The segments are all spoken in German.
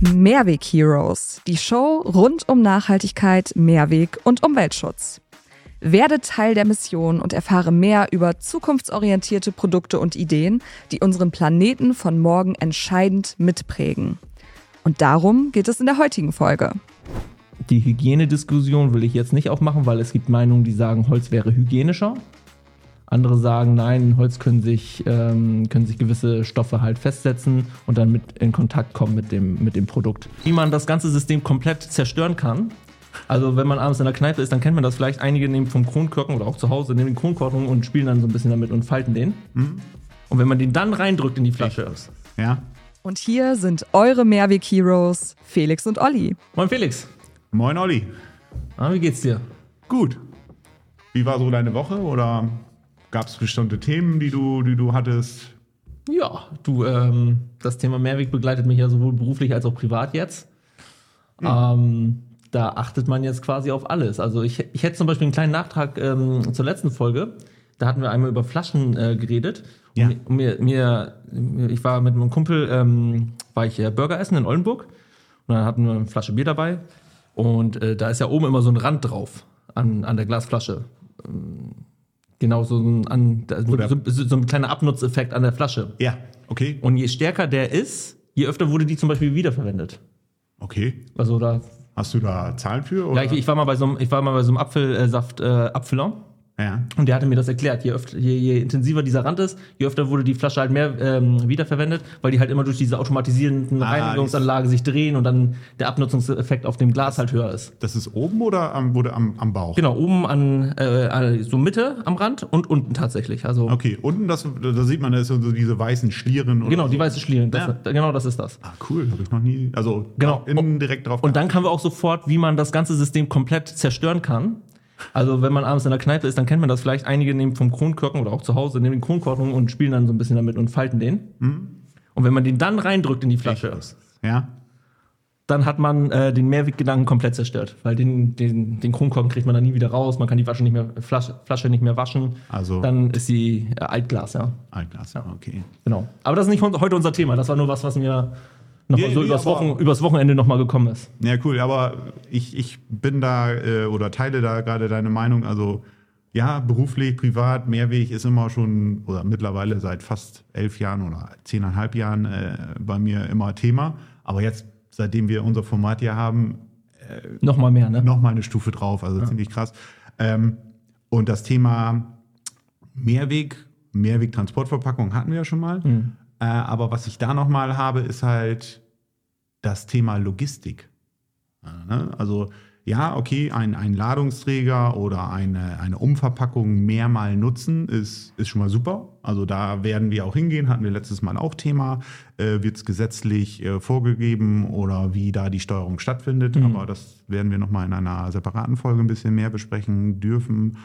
Mehrweg Heroes, die Show rund um Nachhaltigkeit, Mehrweg und Umweltschutz. Werde Teil der Mission und erfahre mehr über zukunftsorientierte Produkte und Ideen, die unseren Planeten von morgen entscheidend mitprägen. Und darum geht es in der heutigen Folge. Die Hygienediskussion will ich jetzt nicht aufmachen, weil es gibt Meinungen, die sagen, Holz wäre hygienischer. Andere sagen, nein, in Holz können sich, ähm, können sich gewisse Stoffe halt festsetzen und dann mit in Kontakt kommen mit dem, mit dem Produkt. Wie man das ganze System komplett zerstören kann. Also wenn man abends in der Kneipe ist, dann kennt man das vielleicht. Einige nehmen vom Kronkorken oder auch zu Hause, nehmen den Kronkorken und spielen dann so ein bisschen damit und falten den. Mhm. Und wenn man den dann reindrückt in die Flasche. Ja. Und hier sind eure Mehrweg Heroes, Felix und Olli. Moin Felix. Moin Olli. Ah, wie geht's dir? Gut. Wie war so deine Woche oder gab es bestimmte Themen, die du, die du hattest? Ja, du, ähm, das Thema Mehrweg begleitet mich ja sowohl beruflich als auch privat jetzt. Ähm, da achtet man jetzt quasi auf alles. Also ich, ich hätte zum Beispiel einen kleinen Nachtrag ähm, zur letzten Folge. Da hatten wir einmal über Flaschen äh, geredet. Ja. Und mir, mir, mir, ich war mit meinem Kumpel, ähm, war ich äh, Burger essen in Oldenburg. Und dann hatten wir eine Flasche Bier dabei. Und äh, da ist ja oben immer so ein Rand drauf an, an der Glasflasche. Ähm, Genau, so ein, an, so, so, so ein kleiner Abnutzeffekt an der Flasche. Ja. Okay. Und je stärker der ist, je öfter wurde die zum Beispiel wiederverwendet. Okay. Also da, Hast du da Zahlen für? Oder? ja, ich, ich war mal bei so einem, ich war mal bei so einem Apfelsaft äh, Abfüller ja. und der hatte mir das erklärt. Je, öfter, je, je intensiver dieser Rand ist, je öfter wurde die Flasche halt mehr ähm, wiederverwendet, weil die halt immer durch diese automatisierenden Ah, Reinigungsanlage sich drehen und dann der Abnutzungseffekt auf dem Glas halt höher ist. Das ist oben oder am, wurde am, am Bauch? Genau, oben an, äh, so Mitte am Rand und unten tatsächlich. Also Okay, unten, das, da sieht man, da ist so diese weißen Schlieren. Genau, so. die weiße Schlieren. Das, Ja. Genau, das ist das. Ah, cool, habe ich noch nie. Also Genau. innen direkt drauf. Und dann kamen wir auch sofort, wie man das ganze System komplett zerstören kann. Also wenn man abends in der Kneipe ist, dann kennt man das vielleicht. Einige nehmen vom Kronkorken oder auch zu Hause, nehmen den Kronkorken und spielen dann so ein bisschen damit und falten den. Und wenn man den dann reindrückt in die Flasche, ja. dann hat man äh, den Mehrweggedanken komplett zerstört. Weil den, den, den Kronkorken kriegt man dann nie wieder raus, man kann die Flasche nicht mehr, Flasche, Flasche nicht mehr waschen. Also- Dann ist sie äh, Altglas, ja. Altglas. Okay. Genau. Aber das ist nicht heute unser Thema. Das war nur was, was mir noch Ja, so übers, Wochen, übers Wochenende nochmal gekommen ist. Ja, cool, aber ich, ich bin da äh, oder teile da gerade deine Meinung. Also ja, beruflich, privat, Mehrweg ist immer schon oder mittlerweile seit fast elf Jahren oder zehneinhalb Jahren äh, bei mir immer Thema. Aber jetzt, seitdem wir unser Format hier haben, Nochmal mehr, ne? noch mal eine Stufe drauf, also ziemlich krass. Ähm, und das Thema Mehrweg, Mehrwegtransportverpackung hatten wir ja schon mal. Äh, aber was ich da noch mal habe, ist halt das Thema Logistik. Ne? Also ja, okay, ein, ein Ladungsträger oder eine, eine Umverpackung mehrmal nutzen ist, ist schon mal super. Also da werden wir auch hingehen, hatten wir letztes Mal auch Thema. Äh, Wird es gesetzlich äh, vorgegeben oder wie da die Steuerung stattfindet? Aber das werden wir nochmal in einer separaten Folge ein bisschen mehr besprechen dürfen.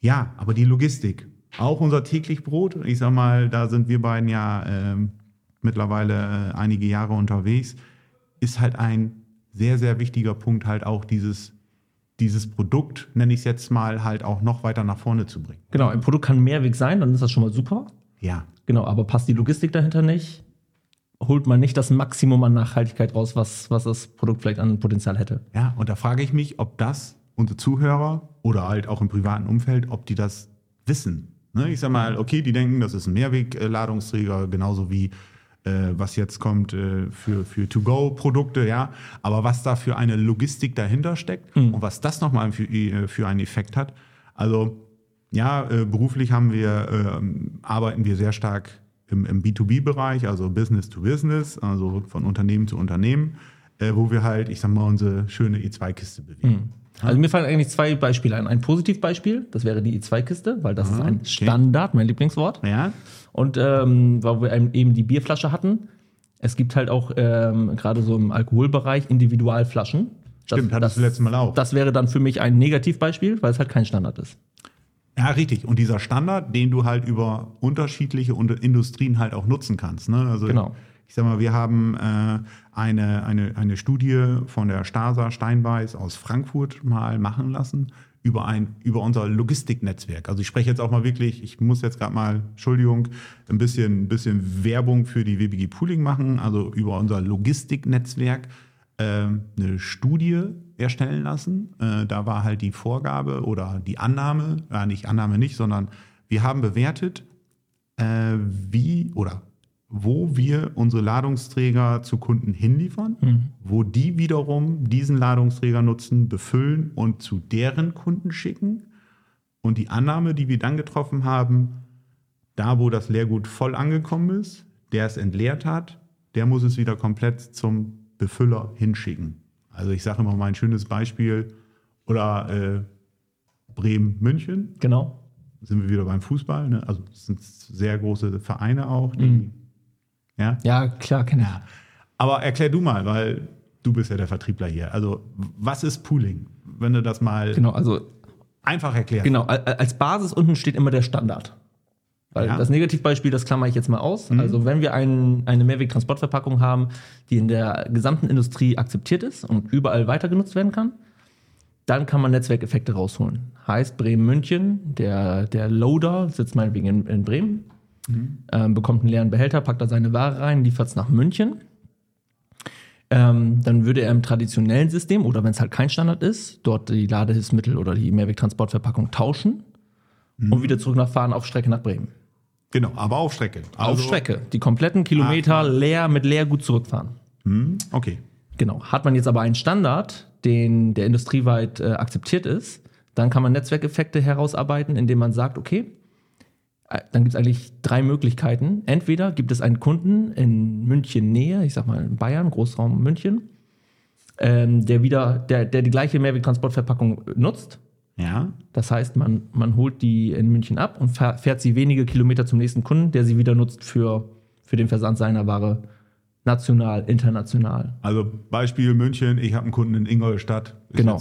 Ja, aber die Logistik, auch unser täglich Brot. Ich sag mal, da sind wir beiden ja ähm, mittlerweile äh, einige Jahre unterwegs, ist halt ein sehr, sehr wichtiger Punkt, halt auch dieses, dieses Produkt, nenne ich es jetzt mal, halt auch noch weiter nach vorne zu bringen. Genau, ein Produkt kann Mehrweg sein, dann ist das schon mal super. Ja, Genau, aber passt die Logistik dahinter nicht, holt man nicht das Maximum an Nachhaltigkeit raus, was, was das Produkt vielleicht an Potenzial hätte. ja, und da frage ich mich, ob das unsere Zuhörer oder halt auch im privaten Umfeld, ob die das wissen. Ne? Ich sag mal, okay, die denken, das ist ein Mehrwegladungsträger, genauso wie äh, was jetzt kommt äh, für, für To-Go-Produkte, ja. Aber was da für eine Logistik dahinter steckt und was das nochmal für, äh, für einen Effekt hat. Also, ja, äh, beruflich haben wir, ähm, arbeiten wir sehr stark im, im B2B-Bereich, also Business to Business, also von Unternehmen zu Unternehmen, äh, wo wir halt, ich sag mal, unsere schöne E2-Kiste bewegen. Also mir fallen eigentlich zwei Beispiele ein. Ein Positivbeispiel, das wäre die E2-Kiste, weil das ist ein okay. Standard, mein Lieblingswort. Ja, Und ähm, weil wir eben die Bierflasche hatten, es gibt halt auch ähm, gerade so im Alkoholbereich Individualflaschen. Stimmt, hattest du letztes Mal auch. Das wäre dann für mich ein Negativbeispiel, weil es halt kein Standard ist. Ja, richtig. Und dieser Standard, den du halt über unterschiedliche Industrien halt auch nutzen kannst. Ne? Also Genau. Ich sag mal, wir haben äh, eine, eine, eine Studie von der Stasa Steinbeiß aus Frankfurt mal machen lassen über ein, über unser Logistiknetzwerk. Also ich spreche jetzt auch mal wirklich, ich muss jetzt gerade mal, Entschuldigung, ein bisschen, ein bisschen Werbung für die WBG Pooling machen, also über unser Logistiknetzwerk äh, eine Studie erstellen lassen. Äh, da war halt die Vorgabe oder die Annahme, nicht Annahme nicht, sondern wir haben bewertet, äh, wie oder wo wir unsere Ladungsträger zu Kunden hinliefern, Mhm. wo die wiederum diesen Ladungsträger nutzen, befüllen und zu deren Kunden schicken. Und die Annahme, die wir dann getroffen haben, da wo das Leergut voll angekommen ist, der es entleert hat, der muss es wieder komplett zum Befüller hinschicken. Also ich sage immer mal ein schönes Beispiel oder äh, Bremen-München Genau. sind wir wieder beim Fußball. Ne? Also es sind sehr große Vereine auch. Die, ja? Ja, klar, kenne ich. Aber erklär du mal, weil du bist ja der Vertriebler hier. Also was ist Pooling? Wenn du das mal Genau, also einfach erklärst. Genau, al- als Basis unten steht immer der Standard. Weil Ja. Mhm. das Negativbeispiel, das klammer ich jetzt mal aus. Also wenn wir ein, eine Mehrwegtransportverpackung haben, die in der gesamten Industrie akzeptiert ist und überall weiter genutzt werden kann, dann kann man Netzwerkeffekte rausholen. Heißt Bremen-München, der, der Loader sitzt meinetwegen in, in Bremen, ähm, bekommt einen leeren Behälter, packt da seine Ware rein, liefert es nach München. Ähm, dann würde er im traditionellen System oder wenn es halt kein Standard ist, dort die Ladehilfsmittel oder die Mehrwegtransportverpackung tauschen und wieder zurück nach fahren auf Strecke nach Bremen. Genau, aber auf Strecke. auf Also- Strecke. Die kompletten Kilometer leer mit Leergut zurückfahren. Hm, okay. Genau. Hat man jetzt aber einen Standard, den der industrieweit äh, akzeptiert ist, dann kann man Netzwerkeffekte herausarbeiten, indem man sagt, okay, dann gibt es eigentlich drei Möglichkeiten. Entweder gibt es einen Kunden in München Nähe, ich sag mal in Bayern, Großraum München, ähm, der wieder, der, der die gleiche Mehrwegtransportverpackung nutzt. Ja. Das heißt, man, man holt die in München ab und fährt sie wenige Kilometer zum nächsten Kunden, der sie wieder nutzt für, für den Versand seiner Ware national, international. Also Beispiel München, ich habe einen Kunden in Ingolstadt. Ist Genau.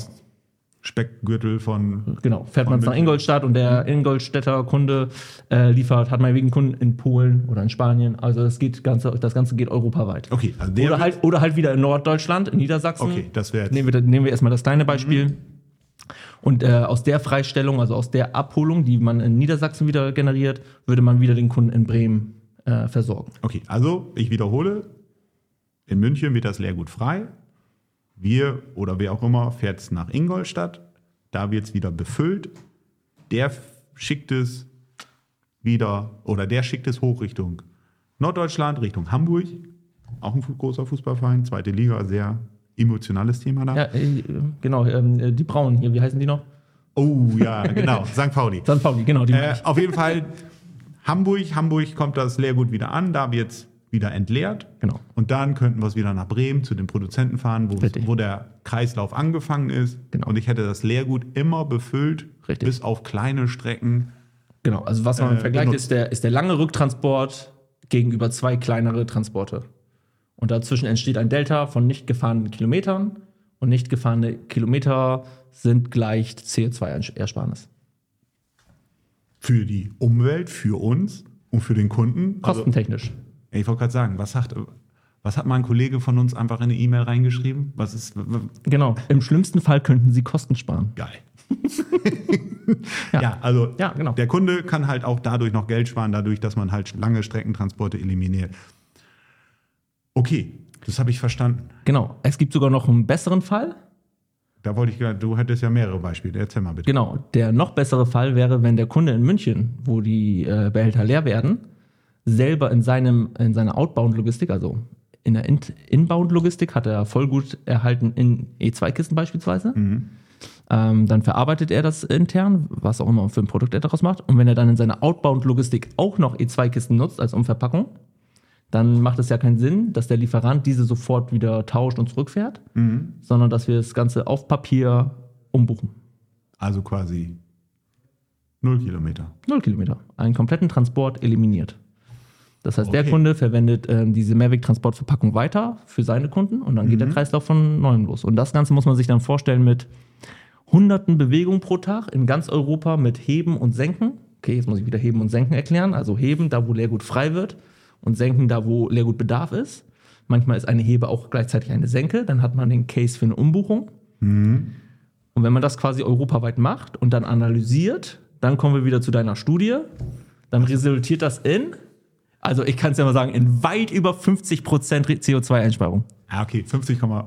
Speckgürtel von Genau, fährt Von man nach. Ingolstadt und der Ingolstädter Kunde äh, liefert, hat man wegen Kunden in Polen oder in Spanien. Also das geht ganze, das Ganze geht europaweit. Okay, also der Oder halt, oder halt wieder in Norddeutschland, in Niedersachsen. Okay, das wäre Nehmen wir, nehmen wir erstmal das kleine Beispiel. Und äh, aus der Freistellung, also aus der Abholung, die man in Niedersachsen wieder generiert, würde man wieder den Kunden in Bremen äh, versorgen. Okay, also ich wiederhole, in München wird das Leergut frei. Wir oder wer auch immer fährt es nach Ingolstadt. Da wird es wieder befüllt. Der schickt es wieder oder der schickt es hoch Richtung Norddeutschland, Richtung Hamburg. Auch ein großer Fußballverein, zweite Liga, sehr emotionales Thema da. Ja, äh, genau, ähm, äh, die Braunen hier, wie heißen die noch? Oh ja, genau, St. Pauli. St. Pauli, genau, die Äh, auf jeden Fall Hamburg. Hamburg kommt das Leergut wieder an, da wird es wieder entleert. Genau. Und dann könnten wir es wieder nach Bremen zu den Produzenten fahren, wo, der Kreislauf angefangen ist. Genau. Und ich hätte das Leergut immer befüllt, Richtig. bis auf kleine Strecken. Genau, also was man Äh, vergleicht, ist der, ist der lange Rücktransport gegenüber zwei kleinere Transporte. Und dazwischen entsteht ein Delta von nicht gefahrenen Kilometern und nicht gefahrene Kilometer sind gleich CO2-Ersparnis. Für die Umwelt, für uns und für den Kunden. Also, Kostentechnisch. Ich wollte gerade sagen, was sagt, was hat mal ein Kollege von uns einfach in eine E-Mail reingeschrieben? Was ist Genau. Im schlimmsten Fall könnten Sie Kosten sparen. geil? ja. also Ja, genau. der Kunde kann halt auch dadurch noch Geld sparen, dadurch, dass man halt lange Streckentransporte eliminiert. Okay, das habe ich verstanden. Genau. Es gibt sogar noch einen besseren Fall. Da wollte ich gerade, du hättest ja mehrere Beispiele. Erzähl mal bitte. Genau. Der noch bessere Fall wäre, wenn der Kunde in München, wo die äh, Behälter leer werden, selber in, seinem, in seiner Outbound-Logistik, also in der In- Inbound-Logistik, hat er voll gut erhalten in E2-Kisten beispielsweise. Ähm, dann verarbeitet er das intern, was auch immer für ein Produkt er daraus macht. Und wenn er dann in seiner Outbound-Logistik auch noch E2-Kisten nutzt als Umverpackung, dann macht es ja keinen Sinn, dass der Lieferant diese sofort wieder tauscht und zurückfährt, sondern dass wir das Ganze auf Papier umbuchen. Also quasi null Kilometer. Null Kilometer. Einen kompletten Transport eliminiert. Das heißt, der Okay. Kunde verwendet ähm, diese Mehrwegtransportverpackung weiter für seine Kunden und dann geht der Kreislauf von neuem los. Und das Ganze muss man sich dann vorstellen mit hunderten Bewegungen pro Tag in ganz Europa mit Heben und Senken. Okay, jetzt muss ich wieder Heben und Senken erklären. Also Heben, da wo Leergut frei wird und Senken, da wo Leergut Bedarf ist. Manchmal ist eine Hebe auch gleichzeitig eine Senke, dann hat man den Case für eine Umbuchung. Und Und wenn man das quasi europaweit macht und dann analysiert, dann kommen wir wieder zu deiner Studie. Dann resultiert das in, also ich kann es ja mal sagen, in weit über 50 Prozent CO2-Einsparung. Ah, okay, 50,5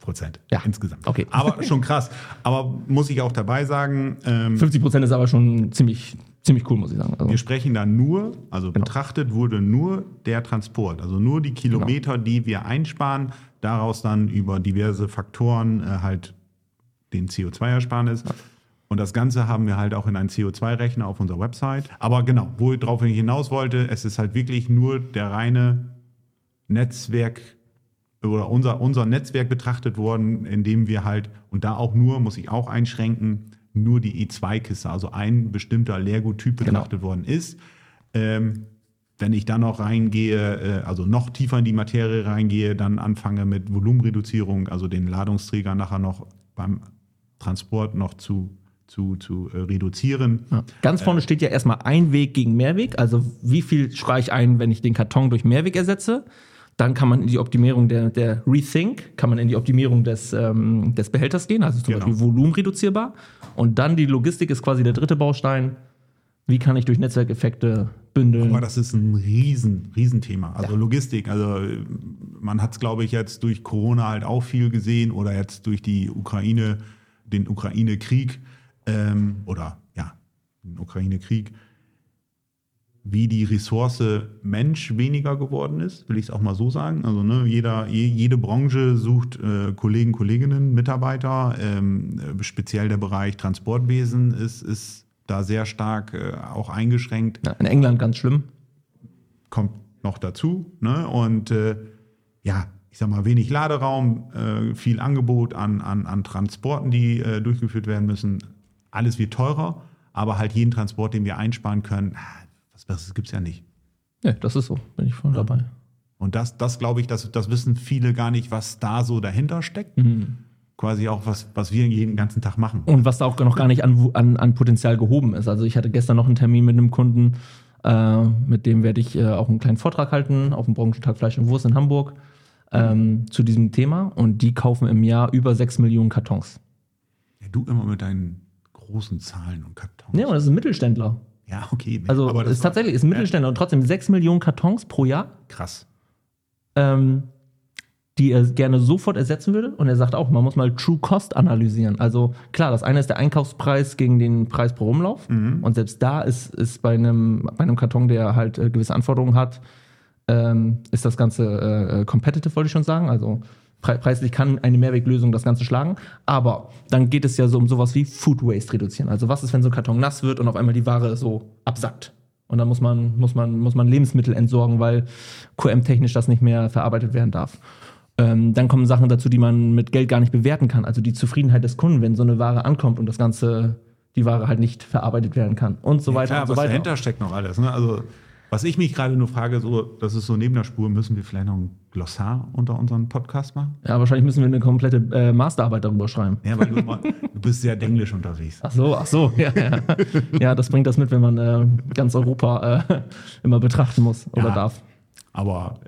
Prozent Ja. insgesamt. Okay. Aber schon krass. Aber muss ich auch dabei sagen, ähm, 50 Prozent ist aber schon ziemlich, ziemlich cool, muss ich sagen. Also, wir sprechen da nur, also Genau. betrachtet wurde nur der Transport, also nur die Kilometer, Genau. die wir einsparen, daraus dann über diverse Faktoren äh, halt den CO2-Ersparnis. Und das Ganze haben wir halt auch in einen CO2-Rechner auf unserer Website. Aber genau, worauf ich hinaus wollte, es ist halt wirklich nur der reine Netzwerk oder unser, unser Netzwerk betrachtet worden, indem wir halt, und da auch nur, muss ich auch einschränken, nur die E2-Kiste, also ein bestimmter Leergut-Typ Genau. betrachtet worden ist. Ähm, wenn ich dann noch reingehe, äh, also noch tiefer in die Materie reingehe, dann anfange mit Volumenreduzierung, also den Ladungsträger nachher noch beim Transport noch zu, zu, zu äh, reduzieren. ja. Ganz vorne steht ja erstmal Einweg gegen Mehrweg. Also wie viel spare ich ein, wenn ich den Karton durch Mehrweg ersetze? Dann kann man in die Optimierung der, der Rethink, kann man in die Optimierung des, ähm, des Behälters gehen, also zum Genau. Beispiel Volumen reduzierbar. Und dann die Logistik ist quasi der dritte Baustein. Wie kann ich durch Netzwerkeffekte bündeln? Aber das ist ein riesen, Riesenthema. Also Logistik, also äh, man hat es, glaube ich, jetzt durch Corona halt auch viel gesehen oder jetzt durch die Ukraine, den Ukraine-Krieg ähm, oder ja, den Ukraine-Krieg, wie die Ressource Mensch weniger geworden ist, will ich es auch mal so sagen. Also ne, jeder, je, jede Branche sucht äh, Kollegen, Kolleginnen, Mitarbeiter. Ähm, äh, speziell der Bereich Transportwesen ist, ist da sehr stark äh, auch eingeschränkt Ja, in England ganz schlimm. kommt noch dazu. Ne? Und äh, ja, ich sag mal, wenig Laderaum, äh, viel Angebot an, an, an Transporten, die äh, durchgeführt werden müssen. Alles wird teurer, aber halt jeden Transport, den wir einsparen können, ah, was Besseres gibt es ja nicht. Ja, das ist so, bin ich voll dabei. Und das, das glaube ich, das, das wissen viele gar nicht, was da so dahinter steckt. Quasi auch, was, was wir jeden ganzen Tag machen. Und was da auch noch gar nicht an, an, an Potenzial gehoben ist. Also ich hatte gestern noch einen Termin mit einem Kunden, äh, mit dem werde ich äh, auch einen kleinen Vortrag halten auf dem Branchentag Fleisch und Wurst in Hamburg ähm, zu diesem Thema. Und die kaufen im Jahr über 6 Millionen Kartons. Ja, du immer mit deinen großen Zahlen und Kartons. Ja, und das ist ein Mittelständler. Ja, okay. nee, Also aber das ist tatsächlich ist ein Mittelständler und trotzdem 6 Millionen Kartons pro Jahr. krass. ähm, die er gerne sofort ersetzen würde. Und er sagt auch, man muss mal True Cost analysieren. Also klar, das eine ist der Einkaufspreis gegen den Preis pro Umlauf. Und selbst da ist, ist bei, einem, bei einem Karton, der halt äh, gewisse Anforderungen hat, ähm, ist das Ganze äh, äh, competitive, wollte ich schon sagen. Also preislich kann eine Mehrweglösung das Ganze schlagen. Aber dann geht es ja so um sowas wie Food Waste reduzieren. Also was ist, wenn so ein Karton nass wird und auf einmal die Ware so absackt? Und dann muss man, muss man, muss man Lebensmittel entsorgen, weil QM-technisch das nicht mehr verarbeitet werden darf. Ähm, dann kommen Sachen dazu, die man mit Geld gar nicht bewerten kann. Also die Zufriedenheit des Kunden, wenn so eine Ware ankommt und das Ganze, die Ware halt nicht verarbeitet werden kann und so weiter Klar, und so was weiter. dahinter steckt noch alles. Ne? Also, was ich mich gerade nur frage, so, das ist so neben der Spur, müssen wir vielleicht noch ein Glossar unter unseren Podcast machen? Ja, wahrscheinlich müssen wir eine komplette äh, Masterarbeit darüber schreiben. Ja, weil du, du bist sehr denglisch unterwegs. Ach so, ach so, ja, ja. ja das bringt das mit, wenn man äh, ganz Europa äh, immer betrachten muss oder Ja. darf. Aber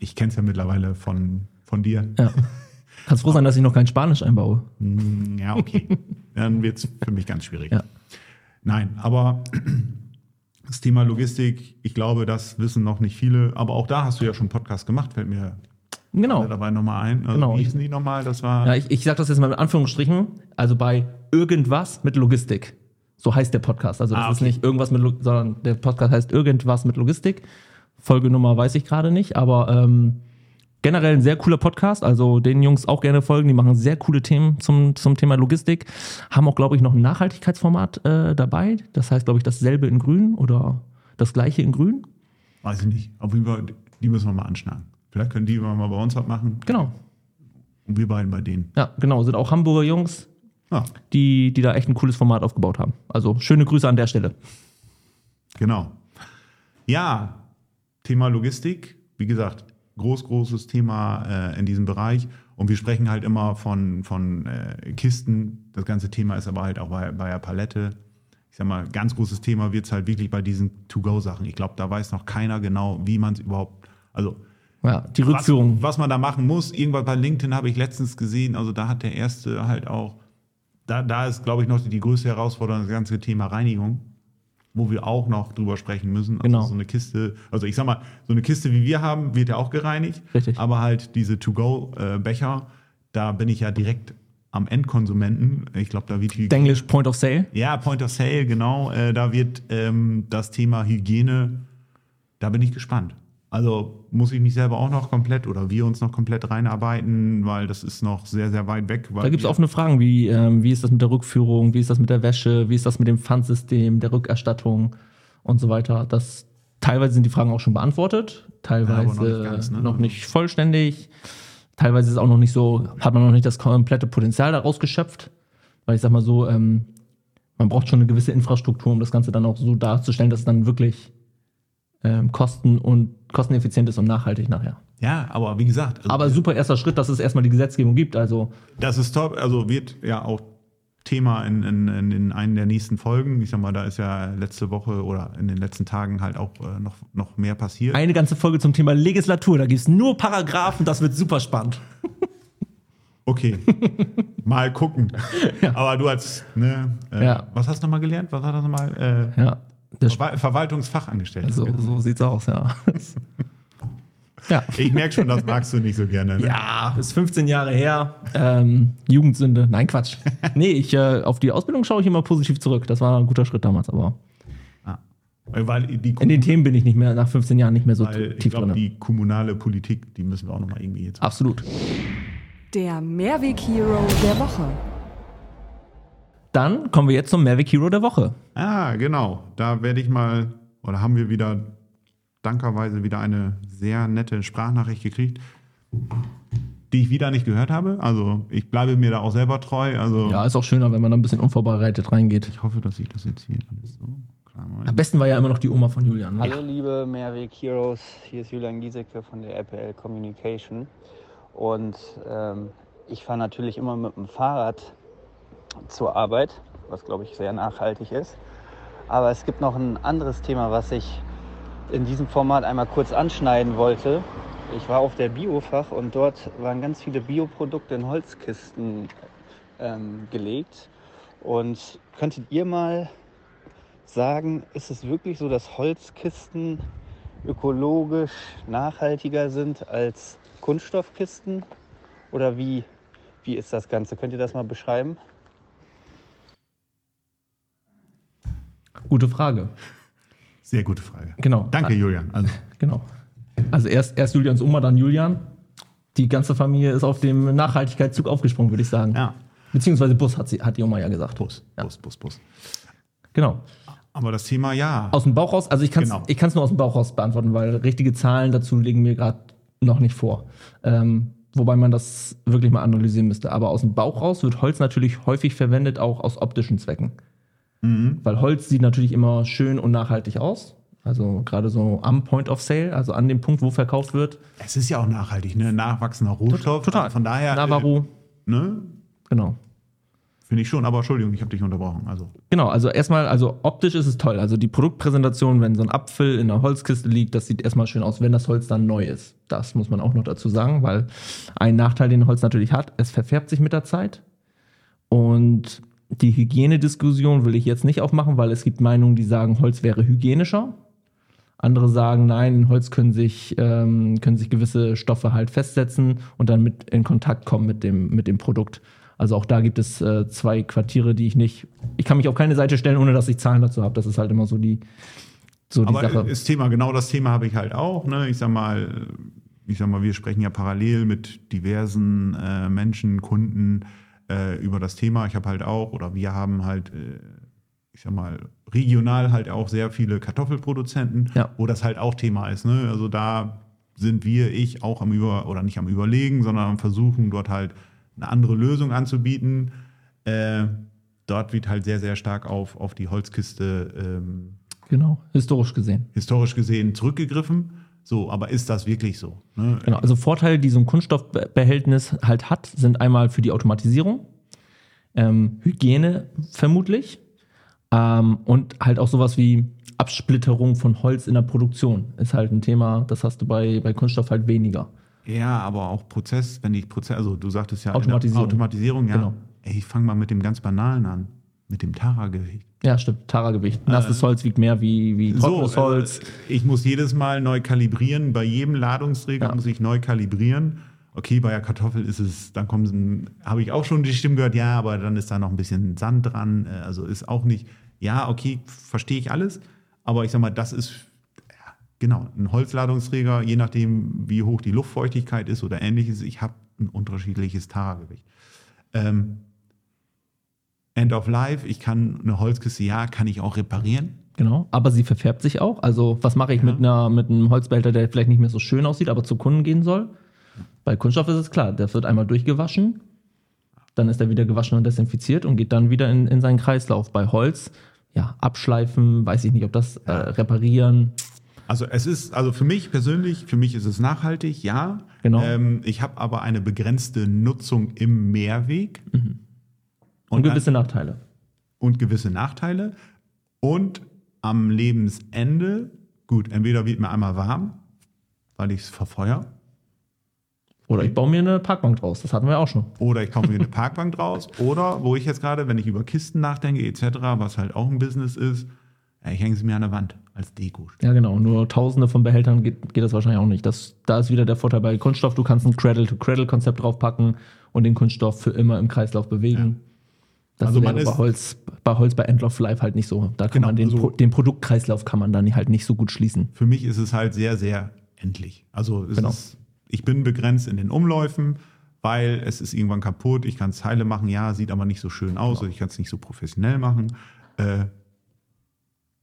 ich kenne es ja mittlerweile von, von dir. Ja. Kannst froh sein, dass ich noch kein Spanisch einbaue. Hm, Ja, okay. Dann wird es für mich ganz schwierig. Ja. Nein, aber das Thema Logistik, ich glaube, das wissen noch nicht viele. Aber auch da hast du ja schon einen Podcast gemacht, fällt mir Genau. dabei nochmal ein. Also, Genau. Wie hießen die nochmal? Das war. Ja, ich, ich sage das jetzt mal mit Anführungsstrichen. Also bei irgendwas mit Logistik. So heißt der Podcast. Also das Ah, ist okay. nicht irgendwas mit, Lo- sondern der Podcast heißt irgendwas mit Logistik. Folgenummer weiß ich gerade nicht, aber ähm, generell ein sehr cooler Podcast. Also den Jungs auch gerne folgen. Die machen sehr coole Themen zum, zum Thema Logistik. Haben auch, glaube ich, noch ein Nachhaltigkeitsformat äh, dabei. Das heißt, glaube ich, dasselbe in Grün oder das gleiche in Grün. Weiß ich nicht. Auf jeden Fall, die müssen wir mal anschnacken. Vielleicht können die mal bei uns was machen Genau. und wir beiden bei denen. Ja, genau. Sind auch Hamburger Jungs, Ja, die, die da echt ein cooles Format aufgebaut haben. Also schöne Grüße an der Stelle. genau. Ja, Thema Logistik. Wie gesagt, groß, großes Thema äh, in diesem Bereich. Und wir sprechen halt immer von, von äh, Kisten. Das ganze Thema ist aber halt auch bei, bei der Palette. Ich sag mal, ganz großes Thema wird es halt wirklich bei diesen To-Go-Sachen. Ich glaube, da weiß noch keiner genau, wie man es überhaupt. Also, Ja, die Rückführung. Was, was man da machen muss. Irgendwann bei LinkedIn habe ich letztens gesehen, also da hat der erste halt auch da, da ist, glaube ich, noch die größte Herausforderung das ganze Thema Reinigung, wo wir auch noch drüber sprechen müssen. Also Genau. so eine Kiste, also ich sag mal, so eine Kiste wie wir haben, wird ja auch gereinigt. Richtig. Aber halt diese To-Go-Becher, da bin ich ja direkt am Endkonsumenten. Ich glaube, da wird. Englisch Point of Sale. Ja, Point of Sale, genau. Äh, da wird ähm, das Thema Hygiene, da bin ich gespannt. Also muss ich mich selber auch noch komplett oder wir uns noch komplett reinarbeiten, weil das ist noch sehr, sehr weit weg. Da gibt es offene Fragen, wie, ähm, wie ist das mit der Rückführung, wie ist das mit der Wäsche, wie ist das mit dem Pfandsystem, der Rückerstattung und so weiter. Das, teilweise sind die Fragen auch schon beantwortet, teilweise noch nicht ganz, ne? noch nicht vollständig. Teilweise ist es auch noch nicht so, hat man noch nicht das komplette Potenzial daraus geschöpft. Weil ich sag mal so, ähm, man braucht schon eine gewisse Infrastruktur, um das Ganze dann auch so darzustellen, dass es dann wirklich ähm, kosten- und kosteneffizient ist und nachhaltig nachher. Ja, aber wie gesagt, also Aber super erster Schritt, dass es erstmal die Gesetzgebung gibt. Also das ist top. Also wird ja auch Thema in, in, in, in einen der nächsten Folgen. Ich sag mal, da ist ja letzte Woche oder in den letzten Tagen halt auch äh, noch, noch mehr passiert. eine ganze Folge zum Thema Legislatur. Da gibt es nur Paragraphen, das wird super spannend. Okay, mal gucken. Aber du als, ne, äh, Ja. was hast du nochmal gelernt? Was hat das nochmal? Äh, Ja, Verwal Verwaltungsfachangestellter. so, so sieht's aus, ja. ja. Ich merke schon, das magst du nicht so gerne. Ne? Ja, ist 15 Jahre her. Ähm, Jugendsünde. Nein, Quatsch. Nee, ich, äh, auf die Ausbildung schaue ich immer positiv zurück. Das war ein guter Schritt damals, aber Weil die, in den Themen bin ich nicht mehr, nach 15 Jahren nicht mehr so weil ich tief glaube, drin. die kommunale Politik, die müssen wir auch nochmal irgendwie jetzt. Absolut. Der Mehrweg-Hero der Woche. Dann kommen wir jetzt zum Mavic Hero der Woche. Ah, genau. Da werde ich mal, oder haben wir wieder dankerweise wieder eine sehr nette Sprachnachricht gekriegt, die ich wieder nicht gehört habe. Also ich bleibe mir da auch selber treu. Also Ja, ist auch schöner, wenn man da ein bisschen unvorbereitet reingeht. ich hoffe, dass ich das jetzt hier alles so klar mache. Am besten war ja immer noch die Oma von Julian. Ne? Hallo liebe Mehrweg Heroes, hier ist Julian Giesecke von der RPL Communication und ähm, ich fahre natürlich immer mit dem Fahrrad zur Arbeit, was glaube ich sehr nachhaltig ist. Aber es gibt noch ein anderes Thema, was ich in diesem Format einmal kurz anschneiden wollte. Ich war auf der Biofach und dort waren ganz viele Bioprodukte in Holzkisten ähm, gelegt. Und könntet ihr mal sagen, ist es wirklich so, dass Holzkisten ökologisch nachhaltiger sind als Kunststoffkisten? Oder wie, wie ist das Ganze? Könnt ihr das mal beschreiben? Gute Frage. Sehr gute Frage. Genau. Danke, Julian. Also, Genau. Also erst, erst Julians Oma, dann Julian. Die ganze Familie ist auf dem Nachhaltigkeitszug aufgesprungen, würde ich sagen. ja, Beziehungsweise Bus hat, sie, hat die Oma ja gesagt. Bus, Ja. Bus, Bus, Bus. Genau. Aber das Thema ja. Aus dem Bauch raus, also ich kann es Genau. ich nur aus dem Bauch raus beantworten, weil richtige Zahlen dazu liegen mir gerade noch nicht vor. Ähm, wobei man das wirklich mal analysieren müsste. Aber aus dem Bauch raus wird Holz natürlich häufig verwendet, auch aus optischen Zwecken. Weil Holz sieht natürlich immer schön und nachhaltig aus. Also gerade so am Point of Sale, also an dem Punkt, wo verkauft wird. Es ist ja auch nachhaltig, ne? Nachwachsender Rohstoff. Total. Also von daher. Navarro, Äh, ne? genau. Finde ich schon, aber Entschuldigung, ich habe dich unterbrochen. Also. Genau, also erstmal, also optisch ist es toll. Also die Produktpräsentation, wenn so ein Apfel in einer Holzkiste liegt, das sieht erstmal schön aus, wenn das Holz dann neu ist. Das muss man auch noch dazu sagen, weil ein Nachteil, den Holz natürlich hat, es verfärbt sich mit der Zeit. Und die Hygienediskussion will ich jetzt nicht aufmachen, weil es gibt Meinungen, die sagen, Holz wäre hygienischer. Andere sagen, nein, in Holz können sich, ähm, können sich gewisse Stoffe halt festsetzen und dann mit in Kontakt kommen mit dem, mit dem Produkt. Also auch da gibt es äh, zwei Quartiere, die ich nicht. Ich kann mich auf keine Seite stellen, ohne dass ich Zahlen dazu habe. Das ist halt immer so die, so die Aber Sache. das Thema, genau das Thema habe ich halt auch. Ne? Ich sag mal, ich sag mal, wir sprechen ja parallel mit diversen äh, Menschen, Kunden äh, über das Thema. Ich habe halt auch, oder wir haben halt, äh, ich sag mal, regional halt auch sehr viele Kartoffelproduzenten, Ja. wo das halt auch Thema ist. Ne? Also da sind wir, ich auch am Über, oder nicht am Überlegen, sondern am Versuchen, dort halt eine andere Lösung anzubieten. Äh, dort wird halt sehr, sehr stark auf, auf die Holzkiste ähm, genau, historisch gesehen. historisch gesehen zurückgegriffen. So, aber ist das wirklich so? Ne? Genau, also Vorteile, die so ein Kunststoffbehältnis halt hat, sind einmal für die Automatisierung, ähm, Hygiene vermutlich ähm, und halt auch sowas wie Absplitterung von Holz in der Produktion ist halt ein Thema, das hast du bei, bei Kunststoff halt weniger. Ja, aber auch Prozess, wenn ich Prozess, also du sagtest ja Automatisierung. Automatisierung, ja. Genau. ey, ich fange mal mit dem ganz Banalen an, mit dem Tara-Gewicht. Ja, stimmt. Tara-Gewicht. Nasses Holz wiegt mehr wie, wie trockenes So, Holz. äh, ich muss jedes Mal neu kalibrieren. Bei jedem Ladungsträger Ja. muss ich neu kalibrieren. Okay, bei der Kartoffel ist es, dann kommen habe ich auch schon die Stimme gehört, ja, aber dann ist da noch ein bisschen Sand dran. äh, Also ist auch nicht, ja, okay, verstehe ich alles. Aber ich sag mal, das ist, ja, genau, ein Holzladungsträger, je nachdem, wie hoch die Luftfeuchtigkeit ist oder ähnliches, ich habe ein unterschiedliches Tara-Gewicht. Ähm, End of Life, ich kann eine Holzkiste, ja, kann ich auch reparieren. Genau. Aber sie verfärbt sich auch. Also, was mache ich Ja. mit, einer, mit einem Holzbehälter, der vielleicht nicht mehr so schön aussieht, aber zum Kunden gehen soll? Bei Kunststoff ist es klar, der wird einmal durchgewaschen, dann ist er wieder gewaschen und desinfiziert und geht dann wieder in, in seinen Kreislauf. Bei Holz, ja, abschleifen, weiß ich nicht, ob das äh, reparieren. Also es ist, also für mich persönlich, für mich ist es nachhaltig, ja. Genau. Ähm, ich habe aber eine begrenzte Nutzung im Mehrweg Mhm. Und, gewisse Nachteile. und gewisse Nachteile. Und am Lebensende, gut, entweder wird mir einmal warm, weil ich es verfeuer, Oder ich baue mir eine Parkbank draus, das hatten wir auch schon. oder ich kaufe mir eine Parkbank draus, oder wo ich jetzt gerade, wenn ich über Kisten nachdenke, etc., was halt auch ein Business ist, ja, ich hänge sie mir an der Wand als Deko. Ja, genau. Nur tausende von Behältern geht, geht das wahrscheinlich auch nicht. Das, da ist wieder der Vorteil bei Kunststoff. Du kannst ein Cradle-to-Cradle-Konzept draufpacken und den Kunststoff für immer im Kreislauf bewegen. Das Also man bei ist- Holz, bei Holz bei End of Life halt nicht so. Da kann Genau, man den, also- Pro, den Produktkreislauf kann man dann halt nicht so gut schließen. Für mich ist es halt sehr, sehr endlich. Also Genau. ist, ich bin begrenzt in den Umläufen, weil es ist irgendwann kaputt. Ich kann Zeile machen, ja, sieht aber nicht so schön aus. Genau. Ich kann es nicht so professionell machen. Äh,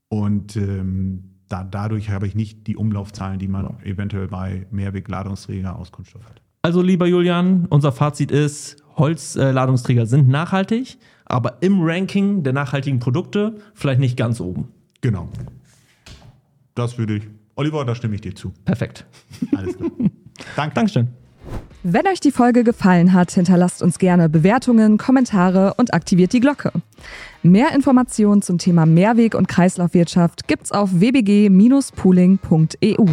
und ähm, da, dadurch habe ich nicht die Umlaufzahlen, die man Genau. eventuell bei Mehrwegladungsträger aus Kunststoff hat. Also, lieber Julian, unser Fazit ist, Holzladungsträger sind nachhaltig, aber im Ranking der nachhaltigen Produkte vielleicht nicht ganz oben. Genau. Das würde ich. Oliver, da stimme ich dir zu. Perfekt. Alles klar. Danke. Dankeschön. Wenn euch die Folge gefallen hat, hinterlasst uns gerne Bewertungen, Kommentare und aktiviert die Glocke. Mehr Informationen zum Thema Mehrweg- und Kreislaufwirtschaft gibt's auf wbg-pooling.eu.